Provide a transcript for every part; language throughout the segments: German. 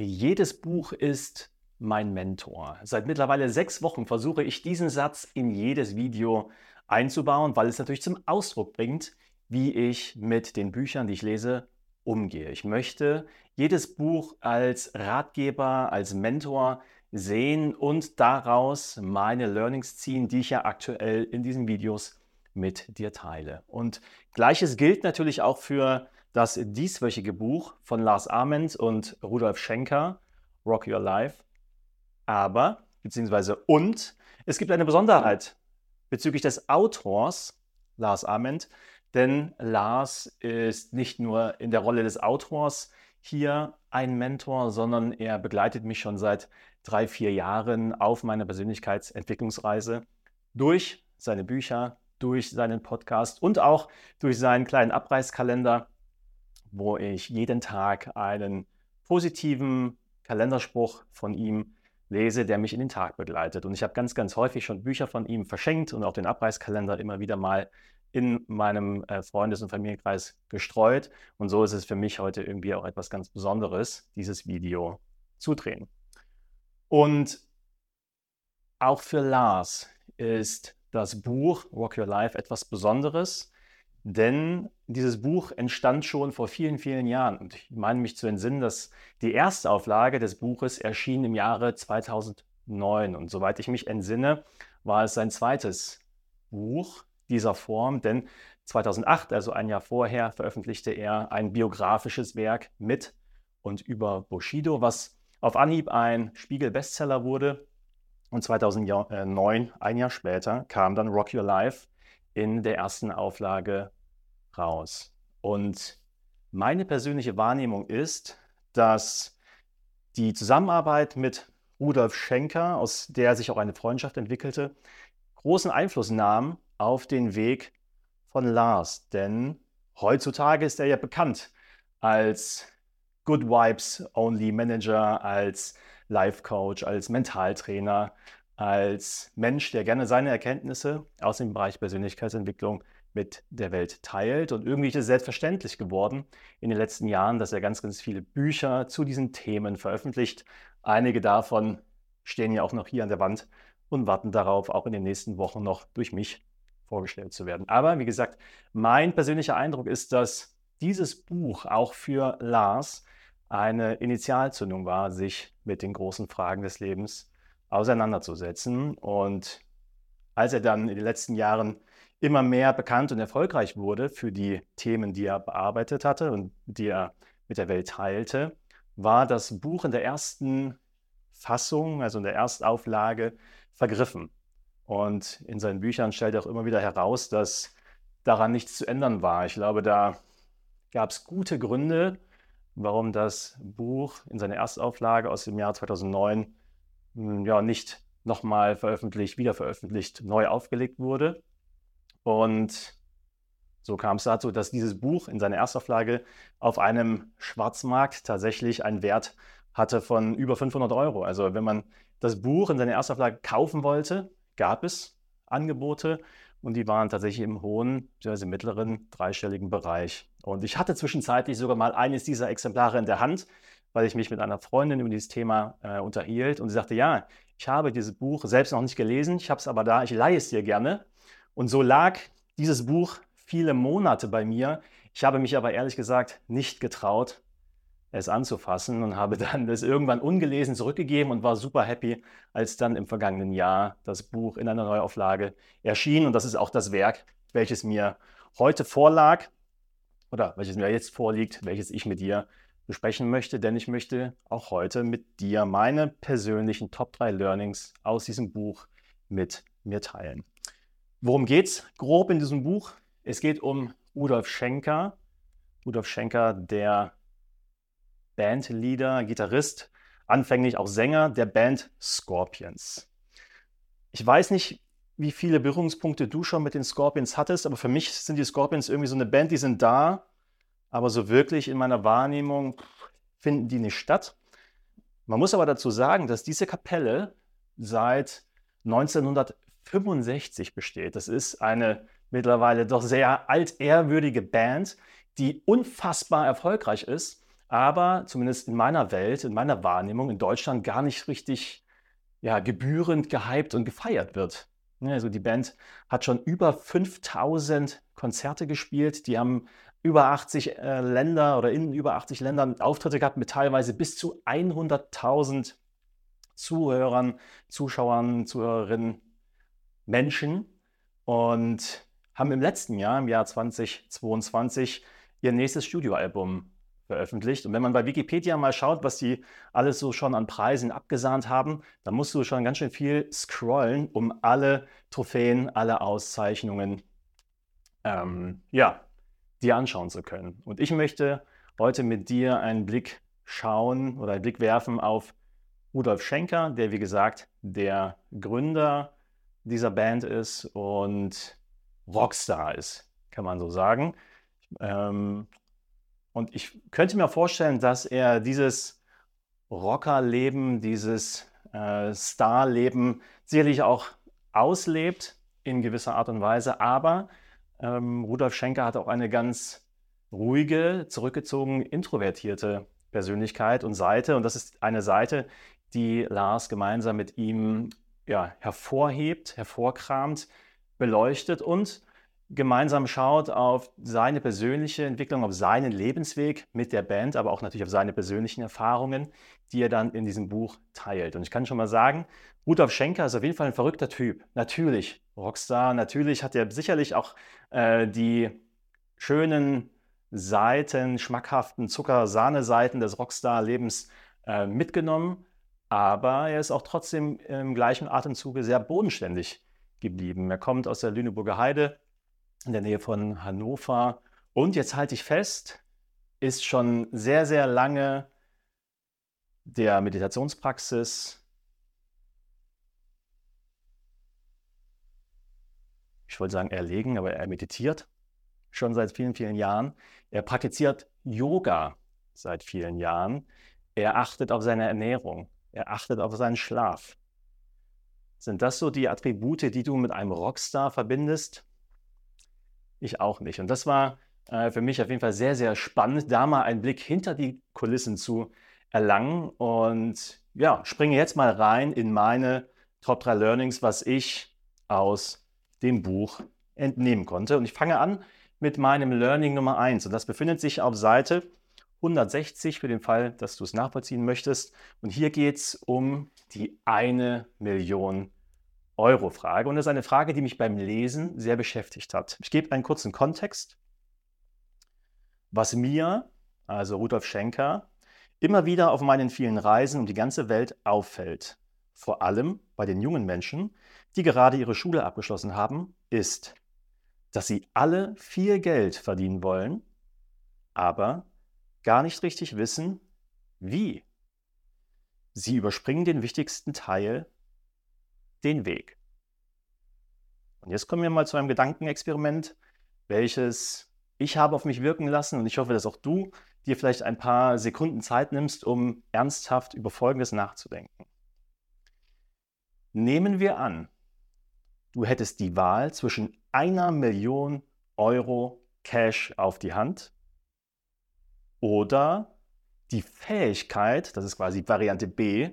Jedes Buch ist mein Mentor. Seit mittlerweile sechs Wochen versuche ich diesen Satz in jedes Video einzubauen, weil es natürlich zum Ausdruck bringt, wie ich mit den Büchern, die ich lese, umgehe. Ich möchte jedes Buch als Ratgeber, als Mentor sehen und daraus meine Learnings ziehen, die ich ja aktuell in diesen Videos mit dir teile. Und gleiches gilt natürlich auch für das dieswöchige Buch von Lars Ament und Rudolf Schenker, Rock Your Life. Aber, beziehungsweise und, es gibt eine Besonderheit bezüglich des Autors Lars Ament, denn Lars ist nicht nur in der Rolle des Autors hier ein Mentor, sondern er begleitet mich schon seit drei, vier Jahren auf meiner Persönlichkeitsentwicklungsreise durch seine Bücher, durch seinen Podcast und auch durch seinen kleinen Abreißkalender, wo ich jeden Tag einen positiven Kalenderspruch von ihm lese, der mich in den Tag begleitet. Und ich habe ganz, ganz häufig schon Bücher von ihm verschenkt und auch den Abreißkalender immer wieder mal in meinem äh, Freundes- und Familienkreis gestreut. Und so ist es für mich heute irgendwie auch etwas ganz Besonderes, dieses Video zu drehen. Und auch für Lars ist das Buch Rock Your Life etwas Besonderes, denn dieses Buch entstand schon vor vielen, vielen Jahren. Und ich meine mich zu entsinnen, dass die erste Auflage des Buches erschien im Jahre 2009. Und soweit ich mich entsinne, war es sein zweites Buch dieser Form, denn 2008, also ein Jahr vorher, veröffentlichte er ein biografisches Werk mit und über Bushido, was auf Anhieb ein Spiegel-Bestseller wurde. Und 2009, ein Jahr später, kam dann Rock Your Life in der ersten Auflage raus. Und meine persönliche Wahrnehmung ist, dass die Zusammenarbeit mit Rudolf Schenker, aus der sich auch eine Freundschaft entwickelte, großen Einfluss nahm auf den Weg von Lars. Denn heutzutage ist er ja bekannt als Good Vibes Only Manager, als Life Coach, als Mentaltrainer, als Mensch, der gerne seine Erkenntnisse aus dem Bereich Persönlichkeitsentwicklung mit der Welt teilt. Und irgendwie ist es selbstverständlich geworden in den letzten Jahren, dass er ganz, ganz viele Bücher zu diesen Themen veröffentlicht. Einige davon stehen ja auch noch hier an der Wand und warten darauf, auch in den nächsten Wochen noch durch mich vorgestellt zu werden. Aber wie gesagt, mein persönlicher Eindruck ist, dass dieses Buch auch für Lars eine Initialzündung war, sich mit den großen Fragen des Lebens auseinanderzusetzen. Und als er dann in den letzten Jahren immer mehr bekannt und erfolgreich wurde für die Themen, die er bearbeitet hatte und die er mit der Welt teilte, war das Buch in der ersten Fassung, also in der Erstauflage, vergriffen. Und in seinen Büchern stellt er auch immer wieder heraus, dass daran nichts zu ändern war. Ich glaube, da gab es gute Gründe, warum das Buch in seiner Erstauflage aus dem Jahr 2009 hm, ja, nicht nochmal veröffentlicht, wieder veröffentlicht, neu aufgelegt wurde. Und so kam es dazu, dass dieses Buch in seiner Erstauflage auf einem Schwarzmarkt tatsächlich einen Wert hatte von über 500 Euro. Also wenn man das Buch in seiner Erstauflage kaufen wollte, gab es Angebote und die waren tatsächlich im hohen, bzw. mittleren dreistelligen Bereich. Und ich hatte zwischenzeitlich sogar mal eines dieser Exemplare in der Hand, weil ich mich mit einer Freundin über dieses Thema äh, unterhielt und sie sagte, ja, ich habe dieses Buch selbst noch nicht gelesen, ich habe es aber da, ich leihe es dir gerne. Und so lag dieses Buch viele Monate bei mir. Ich habe mich aber ehrlich gesagt nicht getraut, es anzufassen und habe dann das irgendwann ungelesen zurückgegeben und war super happy, als dann im vergangenen Jahr das Buch in einer Neuauflage erschien. Und das ist auch das Werk, welches mir heute vorlag oder welches mir jetzt vorliegt, welches ich mit dir besprechen möchte, denn ich möchte auch heute mit dir meine persönlichen Top 3 Learnings aus diesem Buch mit mir teilen. Worum geht es grob in diesem Buch? Es geht um Rudolf Schenker. Rudolf Schenker, der Bandleader, Gitarrist, anfänglich auch Sänger der Band Scorpions. Ich weiß nicht, wie viele Berührungspunkte du schon mit den Scorpions hattest, aber für mich sind die Scorpions irgendwie so eine Band, die sind da, aber so wirklich in meiner Wahrnehmung finden die nicht statt. Man muss aber dazu sagen, dass diese Kapelle seit 1965 besteht. Das ist eine mittlerweile doch sehr altehrwürdige Band, die unfassbar erfolgreich ist aber zumindest in meiner Welt, in meiner Wahrnehmung in Deutschland gar nicht richtig ja, gebührend gehypt und gefeiert wird. Also die Band hat schon über 5000 Konzerte gespielt. Die haben über 80 äh, Länder oder in über 80 Ländern Auftritte gehabt mit teilweise bis zu 100.000 Zuhörern, Zuschauern, Zuhörerinnen, Menschen und haben im letzten Jahr, im Jahr 2022, ihr nächstes Studioalbum veröffentlicht. Und wenn man bei Wikipedia mal schaut, was die alles so schon an Preisen abgesahnt haben, dann musst du schon ganz schön viel scrollen, um alle Trophäen, alle Auszeichnungen ähm, ja, dir anschauen zu können. Und ich möchte heute mit dir einen Blick schauen oder einen Blick werfen auf Rudolf Schenker, der wie gesagt der Gründer dieser Band ist und Rockstar ist, kann man so sagen. Ähm, und ich könnte mir vorstellen, dass er dieses Rockerleben, dieses äh, Starleben sicherlich auch auslebt in gewisser Art und Weise, aber ähm, Rudolf Schenker hat auch eine ganz ruhige, zurückgezogen, introvertierte Persönlichkeit und Seite. Und das ist eine Seite, die Lars gemeinsam mit ihm ja, hervorhebt, hervorkramt, beleuchtet und gemeinsam schaut auf seine persönliche Entwicklung, auf seinen Lebensweg mit der Band, aber auch natürlich auf seine persönlichen Erfahrungen, die er dann in diesem Buch teilt. Und ich kann schon mal sagen, Rudolf Schenker ist auf jeden Fall ein verrückter Typ. Natürlich Rockstar, natürlich hat er sicherlich auch äh, die schönen Seiten, schmackhaften Zucker-Sahne-Seiten des Rockstar-Lebens äh, mitgenommen, aber er ist auch trotzdem im gleichen Atemzuge sehr bodenständig geblieben. Er kommt aus der Lüneburger Heide in der Nähe von Hannover und jetzt halte ich fest, ist schon sehr, sehr lange der Meditationspraxis ich wollte sagen erlegen, aber er meditiert schon seit vielen, vielen Jahren. Er praktiziert Yoga seit vielen Jahren. Er achtet auf seine Ernährung. Er achtet auf seinen Schlaf. Sind das so die Attribute, die du mit einem Rockstar verbindest? Ich auch nicht. Und das war äh, für mich auf jeden Fall sehr, sehr spannend, da mal einen Blick hinter die Kulissen zu erlangen. Und ja, springe jetzt mal rein in meine Top 3 Learnings, was ich aus dem Buch entnehmen konnte. Und ich fange an mit meinem Learning Nummer 1. Und das befindet sich auf Seite 160 für den Fall, dass du es nachvollziehen möchtest. Und hier geht es um die eine Million Euro Frage. Und das ist eine Frage, die mich beim Lesen sehr beschäftigt hat. Ich gebe einen kurzen Kontext. Was mir, also Rudolf Schenker, immer wieder auf meinen vielen Reisen um die ganze Welt auffällt, vor allem bei den jungen Menschen, die gerade ihre Schule abgeschlossen haben, ist, dass sie alle viel Geld verdienen wollen, aber gar nicht richtig wissen, wie. Sie überspringen den wichtigsten Teil, den Weg. Und jetzt kommen wir mal zu einem Gedankenexperiment, welches ich habe auf mich wirken lassen und ich hoffe, dass auch du dir vielleicht ein paar Sekunden Zeit nimmst, um ernsthaft über Folgendes nachzudenken. Nehmen wir an, du hättest die Wahl zwischen einer Million Euro Cash auf die Hand oder die Fähigkeit, das ist quasi Variante B,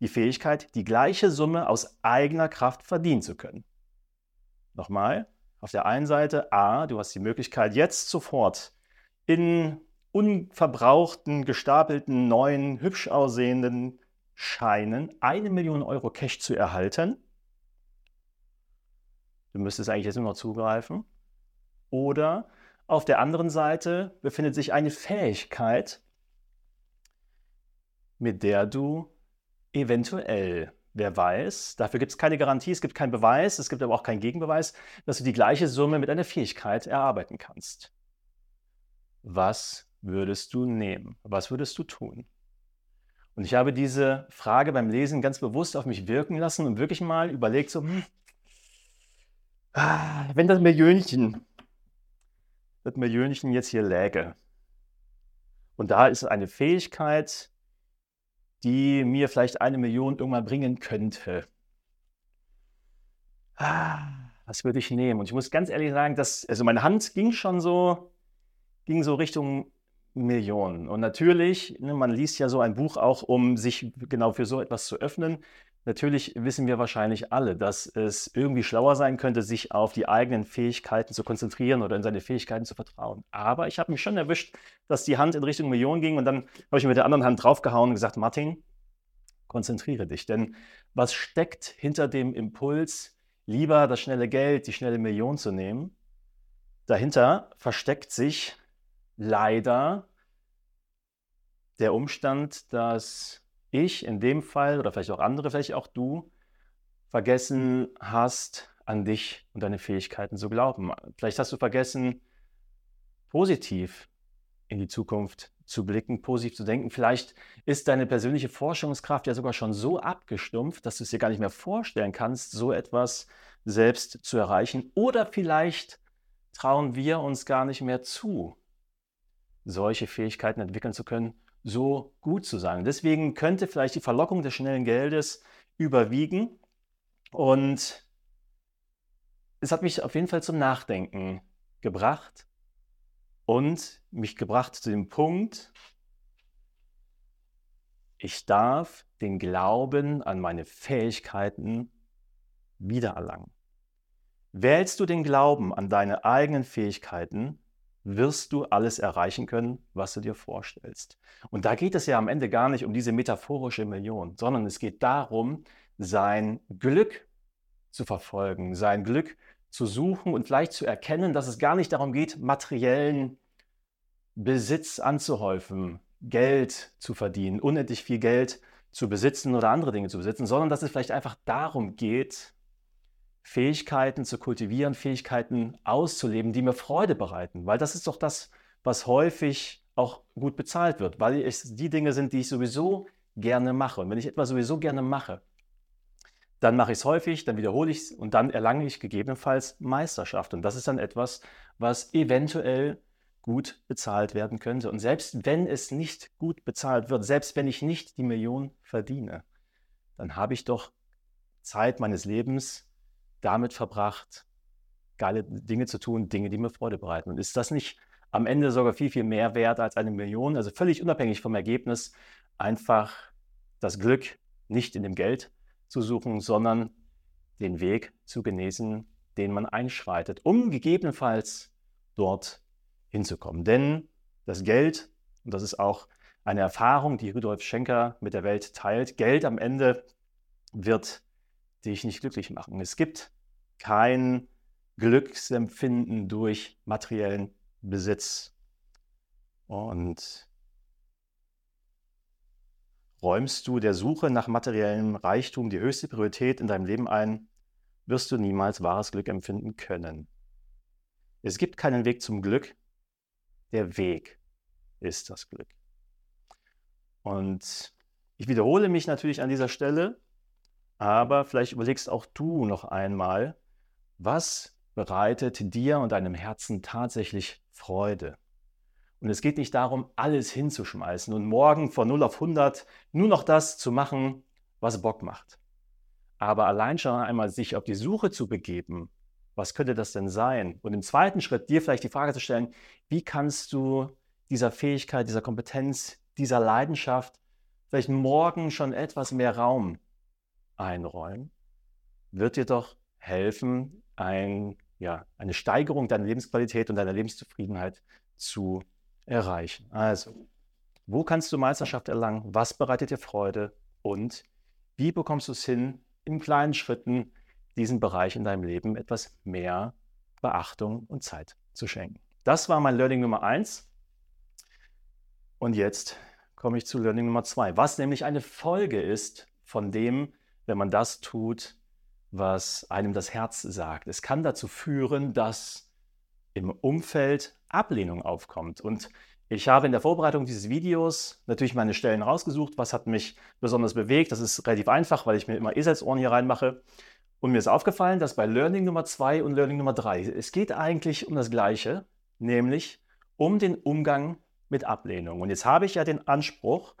die Fähigkeit, die gleiche Summe aus eigener Kraft verdienen zu können. Nochmal, auf der einen Seite A, du hast die Möglichkeit jetzt sofort in unverbrauchten, gestapelten, neuen, hübsch aussehenden Scheinen eine Million Euro Cash zu erhalten. Du müsstest eigentlich jetzt nur noch zugreifen. Oder auf der anderen Seite befindet sich eine Fähigkeit, mit der du eventuell, wer weiß, dafür gibt es keine Garantie, es gibt keinen Beweis, es gibt aber auch keinen Gegenbeweis, dass du die gleiche Summe mit einer Fähigkeit erarbeiten kannst. Was würdest du nehmen? Was würdest du tun? Und ich habe diese Frage beim Lesen ganz bewusst auf mich wirken lassen und wirklich mal überlegt, so, hm, ah, wenn das Millionchen, das Millionchen jetzt hier läge. Und da ist eine Fähigkeit, die mir vielleicht eine Million irgendwann bringen könnte. Ah, was würde ich nehmen? Und ich muss ganz ehrlich sagen, dass, also meine Hand ging schon so, ging so Richtung Millionen. Und natürlich, ne, man liest ja so ein Buch auch, um sich genau für so etwas zu öffnen. Natürlich wissen wir wahrscheinlich alle, dass es irgendwie schlauer sein könnte, sich auf die eigenen Fähigkeiten zu konzentrieren oder in seine Fähigkeiten zu vertrauen. Aber ich habe mich schon erwischt, dass die Hand in Richtung Millionen ging und dann habe ich mit der anderen Hand draufgehauen und gesagt, Martin, konzentriere dich. Denn was steckt hinter dem Impuls, lieber das schnelle Geld, die schnelle Million zu nehmen? Dahinter versteckt sich leider der Umstand, dass ich in dem Fall oder vielleicht auch andere, vielleicht auch du, vergessen hast, an dich und deine Fähigkeiten zu glauben. Vielleicht hast du vergessen, positiv in die Zukunft zu blicken, positiv zu denken. Vielleicht ist deine persönliche Forschungskraft ja sogar schon so abgestumpft, dass du es dir gar nicht mehr vorstellen kannst, so etwas selbst zu erreichen. Oder vielleicht trauen wir uns gar nicht mehr zu, solche Fähigkeiten entwickeln zu können, so gut zu sein. Deswegen könnte vielleicht die Verlockung des schnellen Geldes überwiegen. Und es hat mich auf jeden Fall zum Nachdenken gebracht und mich gebracht zu dem Punkt, ich darf den Glauben an meine Fähigkeiten wiedererlangen. Wählst du den Glauben an deine eigenen Fähigkeiten, wirst du alles erreichen können, was du dir vorstellst. Und da geht es ja am Ende gar nicht um diese metaphorische Million, sondern es geht darum, sein Glück zu verfolgen, sein Glück zu suchen und vielleicht zu erkennen, dass es gar nicht darum geht, materiellen Besitz anzuhäufen, Geld zu verdienen, unendlich viel Geld zu besitzen oder andere Dinge zu besitzen, sondern dass es vielleicht einfach darum geht, Fähigkeiten zu kultivieren, Fähigkeiten auszuleben, die mir Freude bereiten. Weil das ist doch das, was häufig auch gut bezahlt wird, weil es die Dinge sind, die ich sowieso gerne mache. Und wenn ich etwas sowieso gerne mache, dann mache ich es häufig, dann wiederhole ich es und dann erlange ich gegebenenfalls Meisterschaft. Und das ist dann etwas, was eventuell gut bezahlt werden könnte. Und selbst wenn es nicht gut bezahlt wird, selbst wenn ich nicht die Million verdiene, dann habe ich doch Zeit meines Lebens damit verbracht, geile Dinge zu tun, Dinge, die mir Freude bereiten. Und ist das nicht am Ende sogar viel, viel mehr wert als eine Million? Also völlig unabhängig vom Ergebnis, einfach das Glück nicht in dem Geld zu suchen, sondern den Weg zu genießen, den man einschreitet, um gegebenenfalls dort hinzukommen. Denn das Geld, und das ist auch eine Erfahrung, die Rudolf Schenker mit der Welt teilt, Geld am Ende wird dich nicht glücklich machen. Es gibt kein Glücksempfinden durch materiellen Besitz. Und räumst du der Suche nach materiellem Reichtum die höchste Priorität in deinem Leben ein, wirst du niemals wahres Glück empfinden können. Es gibt keinen Weg zum Glück, der Weg ist das Glück. Und ich wiederhole mich natürlich an dieser Stelle, aber vielleicht überlegst auch du noch einmal, was bereitet dir und deinem Herzen tatsächlich Freude? Und es geht nicht darum, alles hinzuschmeißen und morgen von 0 auf 100 nur noch das zu machen, was Bock macht. Aber allein schon einmal sich auf die Suche zu begeben, was könnte das denn sein? Und im zweiten Schritt dir vielleicht die Frage zu stellen, wie kannst du dieser Fähigkeit, dieser Kompetenz, dieser Leidenschaft vielleicht morgen schon etwas mehr Raum einräumen, wird dir doch helfen, ein, ja, eine Steigerung deiner Lebensqualität und deiner Lebenszufriedenheit zu erreichen. Also, wo kannst du Meisterschaft erlangen? Was bereitet dir Freude? Und wie bekommst du es hin, in kleinen Schritten diesen Bereich in deinem Leben etwas mehr Beachtung und Zeit zu schenken? Das war mein Learning Nummer eins. Und jetzt komme ich zu Learning Nummer zwei, was nämlich eine Folge ist von dem, wenn man das tut, was einem das Herz sagt. Es kann dazu führen, dass im Umfeld Ablehnung aufkommt. Und ich habe in der Vorbereitung dieses Videos natürlich meine Stellen rausgesucht, was hat mich besonders bewegt. Das ist relativ einfach, weil ich mir immer Eselsohren hier reinmache. Und mir ist aufgefallen, dass bei Learning Nummer 2 und Learning Nummer 3, es geht eigentlich um das Gleiche, nämlich um den Umgang mit Ablehnung. Und jetzt habe ich ja den Anspruch,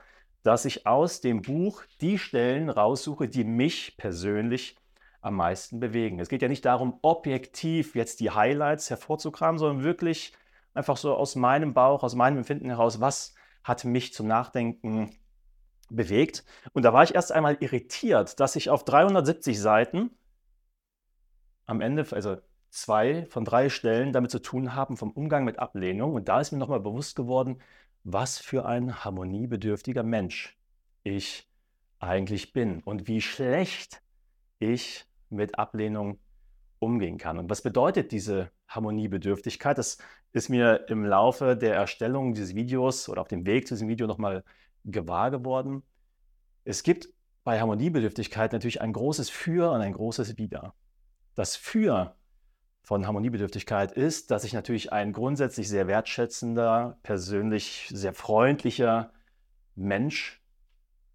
dass ich aus dem Buch die Stellen raussuche, die mich persönlich am meisten bewegen. Es geht ja nicht darum, objektiv jetzt die Highlights hervorzukramen, sondern wirklich einfach so aus meinem Bauch, aus meinem Empfinden heraus, was hat mich zum Nachdenken bewegt. Und da war ich erst einmal irritiert, dass ich auf 370 Seiten am Ende, also zwei von drei Stellen damit zu tun haben vom Umgang mit Ablehnung. Und da ist mir nochmal bewusst geworden, was für ein harmoniebedürftiger Mensch ich eigentlich bin und wie schlecht ich mit Ablehnung umgehen kann. Und was bedeutet diese Harmoniebedürftigkeit? Das ist mir im Laufe der Erstellung dieses Videos oder auf dem Weg zu diesem Video nochmal gewahr geworden. Es gibt bei Harmoniebedürftigkeit natürlich ein großes Für und ein großes Wider. Das Für von Harmoniebedürftigkeit ist, dass ich natürlich ein grundsätzlich sehr wertschätzender, persönlich sehr freundlicher Mensch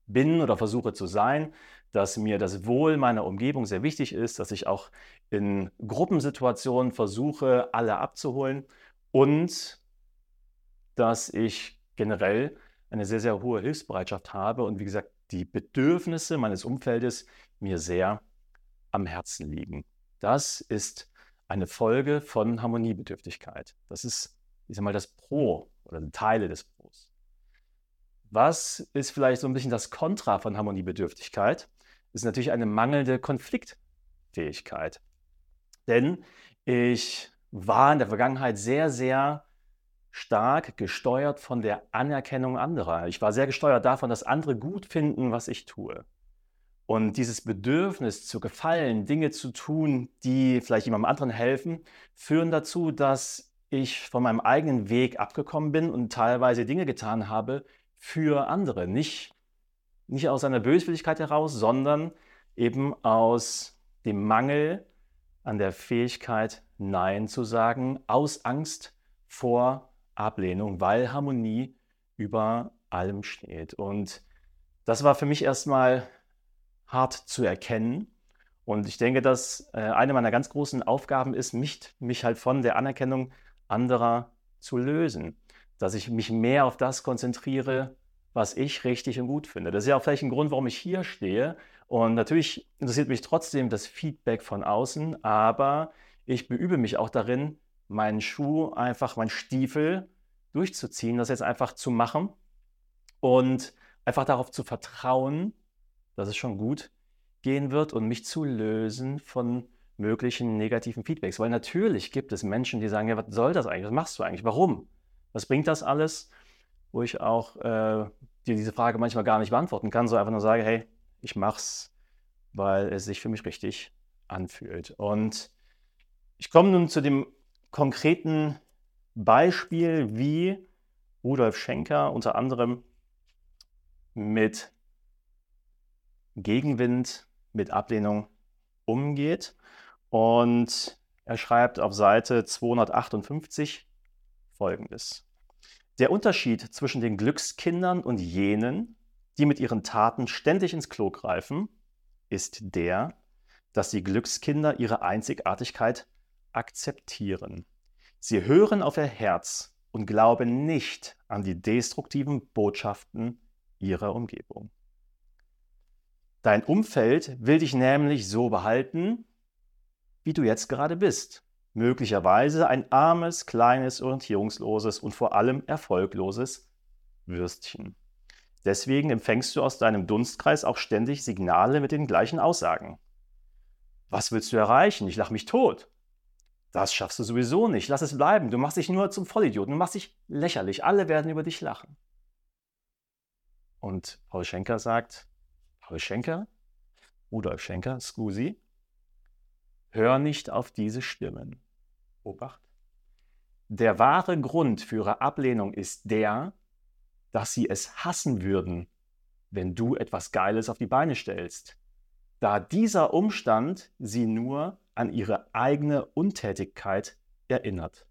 bin oder versuche zu sein, dass mir das Wohl meiner Umgebung sehr wichtig ist, dass ich auch in Gruppensituationen versuche, alle abzuholen und dass ich generell eine sehr, sehr hohe Hilfsbereitschaft habe und wie gesagt, die Bedürfnisse meines Umfeldes mir sehr am Herzen liegen. Das ist eine Folge von Harmoniebedürftigkeit. Das ist, ich sag mal, das Pro oder Teile des Pros. Was ist vielleicht so ein bisschen das Kontra von Harmoniebedürftigkeit? Ist natürlich eine mangelnde Konfliktfähigkeit. Denn ich war in der Vergangenheit sehr, sehr stark gesteuert von der Anerkennung anderer. Ich war sehr gesteuert davon, dass andere gut finden, was ich tue. Und dieses Bedürfnis zu gefallen, Dinge zu tun, die vielleicht jemandem anderen helfen, führen dazu, dass ich von meinem eigenen Weg abgekommen bin und teilweise Dinge getan habe für andere. Nicht, nicht aus einer Böswilligkeit heraus, sondern eben aus dem Mangel an der Fähigkeit, Nein zu sagen, aus Angst vor Ablehnung, weil Harmonie über allem steht. Und das war für mich erstmal hart zu erkennen. Und ich denke, dass äh, eine meiner ganz großen Aufgaben ist, mich, mich halt von der Anerkennung anderer zu lösen. Dass ich mich mehr auf das konzentriere, was ich richtig und gut finde. Das ist ja auch vielleicht ein Grund, warum ich hier stehe. Und natürlich interessiert mich trotzdem das Feedback von außen, aber ich beübe mich auch darin, meinen Schuh einfach, meinen Stiefel durchzuziehen, das jetzt einfach zu machen und einfach darauf zu vertrauen, dass es schon gut gehen wird und mich zu lösen von möglichen negativen Feedbacks. Weil natürlich gibt es Menschen, die sagen, ja, was soll das eigentlich? Was machst du eigentlich? Warum? Was bringt das alles? Wo ich auch äh, dir diese Frage manchmal gar nicht beantworten kann, so einfach nur sage, hey, ich mach's, weil es sich für mich richtig anfühlt. Und ich komme nun zu dem konkreten Beispiel, wie Rudolf Schenker unter anderem mit Gegenwind, mit Ablehnung umgeht. Und er schreibt auf Seite 258 folgendes. Der Unterschied zwischen den Glückskindern und jenen, die mit ihren Taten ständig ins Klo greifen, ist der, dass die Glückskinder ihre Einzigartigkeit akzeptieren. Sie hören auf ihr Herz und glauben nicht an die destruktiven Botschaften ihrer Umgebung. Dein Umfeld will dich nämlich so behalten, wie du jetzt gerade bist. Möglicherweise ein armes, kleines, orientierungsloses und vor allem erfolgloses Würstchen. Deswegen empfängst du aus deinem Dunstkreis auch ständig Signale mit den gleichen Aussagen. Was willst du erreichen? Ich lach mich tot. Das schaffst du sowieso nicht. Lass es bleiben. Du machst dich nur zum Vollidioten. Du machst dich lächerlich. Alle werden über dich lachen. Und Paul Schenker sagt, Schenker, Rudolf Schenker, Scusi, hör nicht auf diese Stimmen. Obacht. Der wahre Grund für ihre Ablehnung ist der, dass sie es hassen würden, wenn du etwas Geiles auf die Beine stellst, da dieser Umstand sie nur an ihre eigene Untätigkeit erinnert.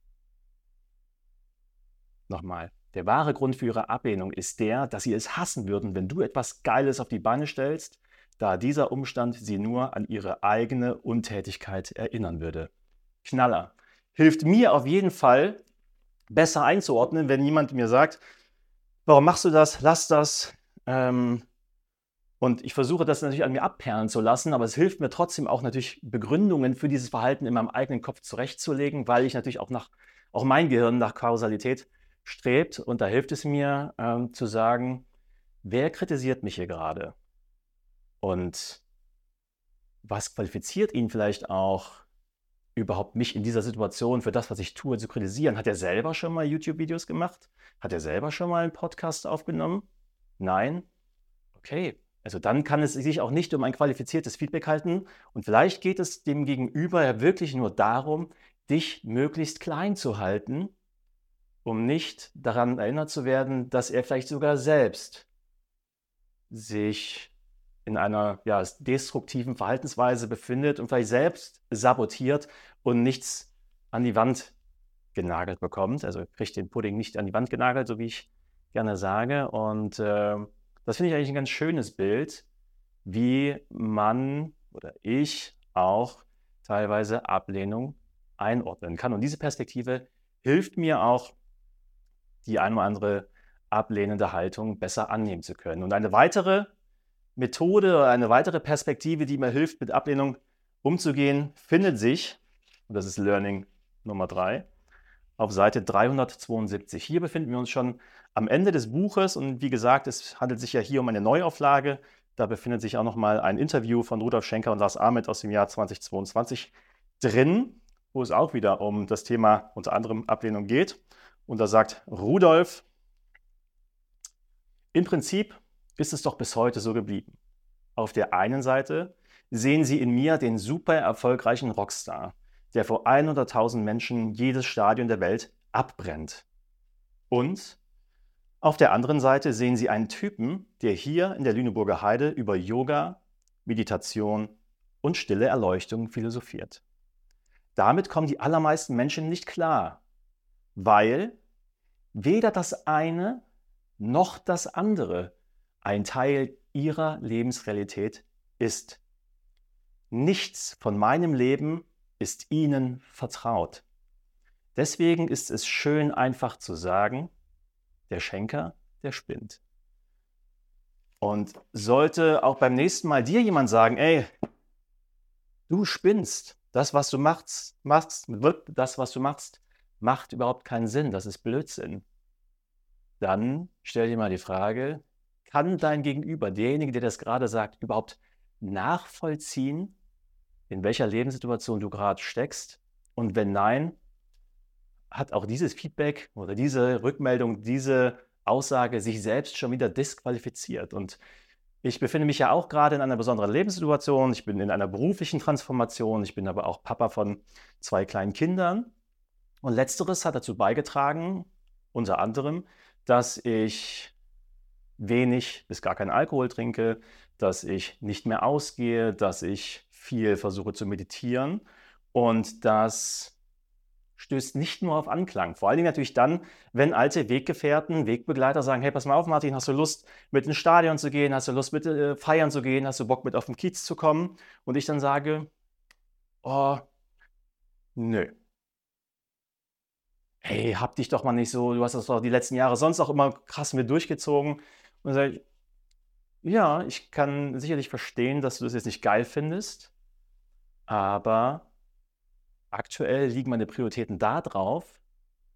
Nochmal, der wahre Grund für ihre Ablehnung ist der, dass sie es hassen würden, wenn du etwas Geiles auf die Beine stellst, da dieser Umstand sie nur an ihre eigene Untätigkeit erinnern würde. Knaller. Hilft mir auf jeden Fall besser einzuordnen, wenn jemand mir sagt, warum machst du das, lass das, ähm, und ich versuche das natürlich an mir abperlen zu lassen, aber es hilft mir trotzdem auch natürlich Begründungen für dieses Verhalten in meinem eigenen Kopf zurechtzulegen, weil ich natürlich auch nach auch mein Gehirn nach Kausalität strebt. Und da hilft es mir ähm, zu sagen, wer kritisiert mich hier gerade? Und was qualifiziert ihn vielleicht auch, überhaupt mich in dieser Situation für das, was ich tue, zu kritisieren? Hat er selber schon mal YouTube-Videos gemacht? Hat er selber schon mal einen Podcast aufgenommen? Nein? Okay. Also dann kann es sich auch nicht um ein qualifiziertes Feedback halten. Und vielleicht geht es dem Gegenüber ja wirklich nur darum, dich möglichst klein zu halten, um nicht daran erinnert zu werden, dass er vielleicht sogar selbst sich in einer ja, destruktiven Verhaltensweise befindet und vielleicht selbst sabotiert und nichts an die Wand genagelt bekommt. Also kriegt den Pudding nicht an die Wand genagelt, so wie ich gerne sage. Und äh, das finde ich eigentlich ein ganz schönes Bild, wie man oder ich auch teilweise Ablehnung einordnen kann. Und diese Perspektive hilft mir auch, die eine oder andere ablehnende Haltung besser annehmen zu können. Und eine weitere Methode oder eine weitere Perspektive, die mir hilft, mit Ablehnung umzugehen, findet sich, und das ist Learning Nummer 3, auf Seite 372. Hier befinden wir uns schon am Ende des Buches und wie gesagt, es handelt sich ja hier um eine Neuauflage. Da befindet sich auch nochmal ein Interview von Rudolf Schenker und Lars Ahmed aus dem Jahr 2022 drin, wo es auch wieder um das Thema unter anderem Ablehnung geht. Und da sagt Rudolf, im Prinzip ist es doch bis heute so geblieben. Auf der einen Seite sehen Sie in mir den super erfolgreichen Rockstar, der vor 100.000 Menschen jedes Stadion der Welt abbrennt. Und auf der anderen Seite sehen Sie einen Typen, der hier in der Lüneburger Heide über Yoga, Meditation und stille Erleuchtung philosophiert. Damit kommen die allermeisten Menschen nicht klar, weil weder das eine noch das andere ein Teil ihrer Lebensrealität ist. Nichts von meinem Leben ist ihnen vertraut. Deswegen ist es schön einfach zu sagen, der Schenker, der spinnt. Und sollte auch beim nächsten Mal dir jemand sagen, ey, du spinnst, das, was du machst, machst, das, was du machst, macht überhaupt keinen Sinn, das ist Blödsinn. Dann stell dir mal die Frage, kann dein Gegenüber, derjenige, der das gerade sagt, überhaupt nachvollziehen, in welcher Lebenssituation du gerade steckst? Und wenn nein, hat auch dieses Feedback oder diese Rückmeldung, diese Aussage sich selbst schon wieder disqualifiziert. Und ich befinde mich ja auch gerade in einer besonderen Lebenssituation. Ich bin in einer beruflichen Transformation. Ich bin aber auch Papa von zwei kleinen Kindern. Und letzteres hat dazu beigetragen, unter anderem, dass ich wenig bis gar keinen Alkohol trinke, dass ich nicht mehr ausgehe, dass ich viel versuche zu meditieren. Und das stößt nicht nur auf Anklang. Vor allen Dingen natürlich dann, wenn alte Weggefährten, Wegbegleiter sagen, hey, pass mal auf, Martin, hast du Lust, mit ins Stadion zu gehen? Hast du Lust, mit äh, feiern zu gehen? Hast du Bock, mit auf den Kiez zu kommen? Und ich dann sage, oh, nö. Hey, hab dich doch mal nicht so, du hast das doch die letzten Jahre sonst auch immer krass mit durchgezogen. Und sage ich, ja, ich kann sicherlich verstehen, dass du das jetzt nicht geil findest, aber aktuell liegen meine Prioritäten da drauf,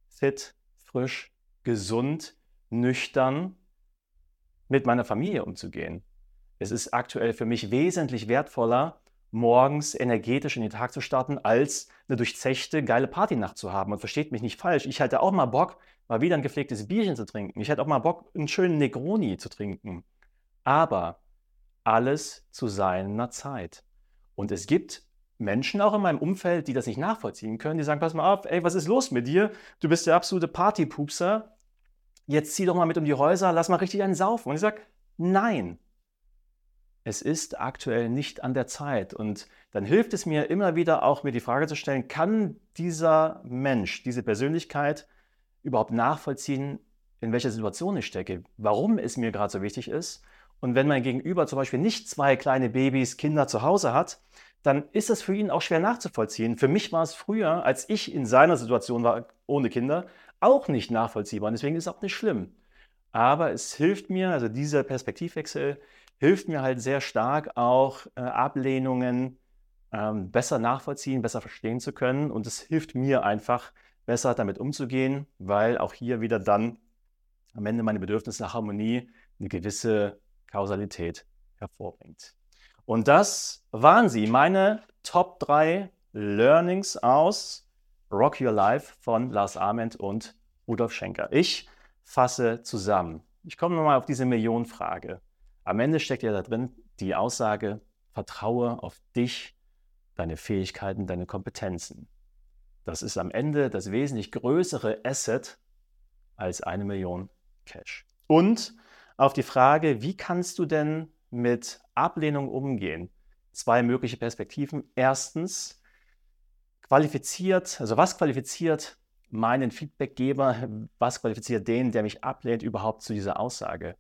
fit, frisch, gesund, nüchtern mit meiner Familie umzugehen. Es ist aktuell für mich wesentlich wertvoller, morgens energetisch in den Tag zu starten, als eine durchzechte, geile Partynacht zu haben. Und versteht mich nicht falsch, ich hätte auch mal Bock, mal wieder ein gepflegtes Bierchen zu trinken. Ich hätte auch mal Bock, einen schönen Negroni zu trinken. Aber alles zu seiner Zeit. Und es gibt Menschen auch in meinem Umfeld, die das nicht nachvollziehen können, die sagen, pass mal auf, ey, was ist los mit dir? Du bist der absolute Partypupser. Jetzt zieh doch mal mit um die Häuser, lass mal richtig einen saufen. Und ich sage, nein, es ist aktuell nicht an der Zeit. Und dann hilft es mir immer wieder auch, mir die Frage zu stellen, kann dieser Mensch, diese Persönlichkeit überhaupt nachvollziehen, in welcher Situation ich stecke, warum es mir gerade so wichtig ist. Und wenn mein Gegenüber zum Beispiel nicht zwei kleine Babys, Kinder zu Hause hat, dann ist es für ihn auch schwer nachzuvollziehen. Für mich war es früher, als ich in seiner Situation war, ohne Kinder, auch nicht nachvollziehbar. Und deswegen ist es auch nicht schlimm. Aber es hilft mir, also dieser Perspektivwechsel hilft mir halt sehr stark auch äh, Ablehnungen ähm, besser nachvollziehen, besser verstehen zu können. Und es hilft mir einfach, besser damit umzugehen, weil auch hier wieder dann am Ende meine Bedürfnisse nach Harmonie eine gewisse Kausalität hervorbringt. Und das waren sie, meine Top 3 Learnings aus Rock Your Life von Lars Ament und Rudolf Schenker. Ich fasse zusammen. Ich komme nochmal auf diese Millionenfrage. Am Ende steckt ja da drin die Aussage, vertraue auf dich, deine Fähigkeiten, deine Kompetenzen. Das ist am Ende das wesentlich größere Asset als eine Million Cash. Und auf die Frage, wie kannst du denn mit Ablehnung umgehen? Zwei mögliche Perspektiven. Erstens, qualifiziert, also was qualifiziert meinen Feedbackgeber, was qualifiziert den, der mich ablehnt, überhaupt zu dieser Aussage?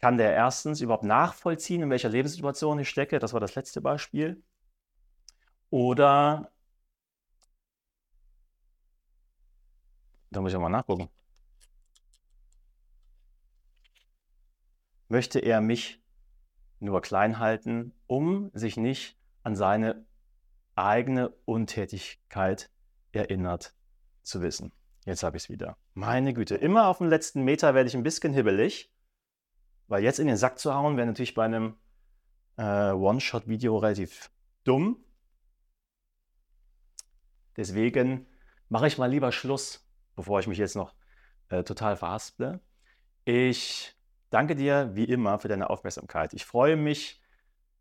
Kann der erstens überhaupt nachvollziehen, in welcher Lebenssituation ich stecke? Das war das letzte Beispiel. Oder, da muss ich mal nachgucken. Möchte er mich nur klein halten, um sich nicht an seine eigene Untätigkeit erinnert zu wissen. Jetzt habe ich es wieder. Meine Güte, immer auf dem letzten Meter werde ich ein bisschen hibbelig, weil jetzt in den Sack zu hauen wäre natürlich bei einem äh, One-Shot-Video relativ dumm. Deswegen mache ich mal lieber Schluss, bevor ich mich jetzt noch äh, total verhasple. Ich danke dir wie immer für deine Aufmerksamkeit. Ich freue mich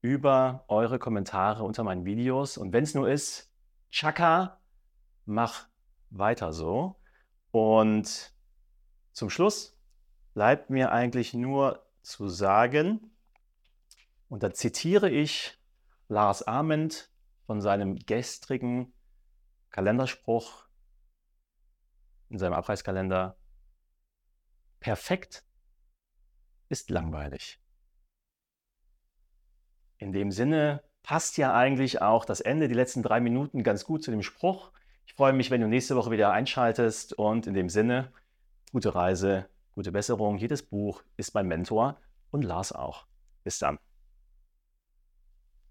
über eure Kommentare unter meinen Videos und wenn es nur ist, Chaka, mach weiter so. Und zum Schluss bleibt mir eigentlich nur zu sagen, und da zitiere ich Lars Ament von seinem gestrigen Kalenderspruch in seinem Abreißkalender. Perfekt ist langweilig. In dem Sinne passt ja eigentlich auch das Ende, die letzten drei Minuten ganz gut zu dem Spruch. Ich freue mich, wenn du nächste Woche wieder einschaltest und in dem Sinne, gute Reise, gute Besserung. Jedes Buch ist mein Mentor und Lars auch. Bis dann.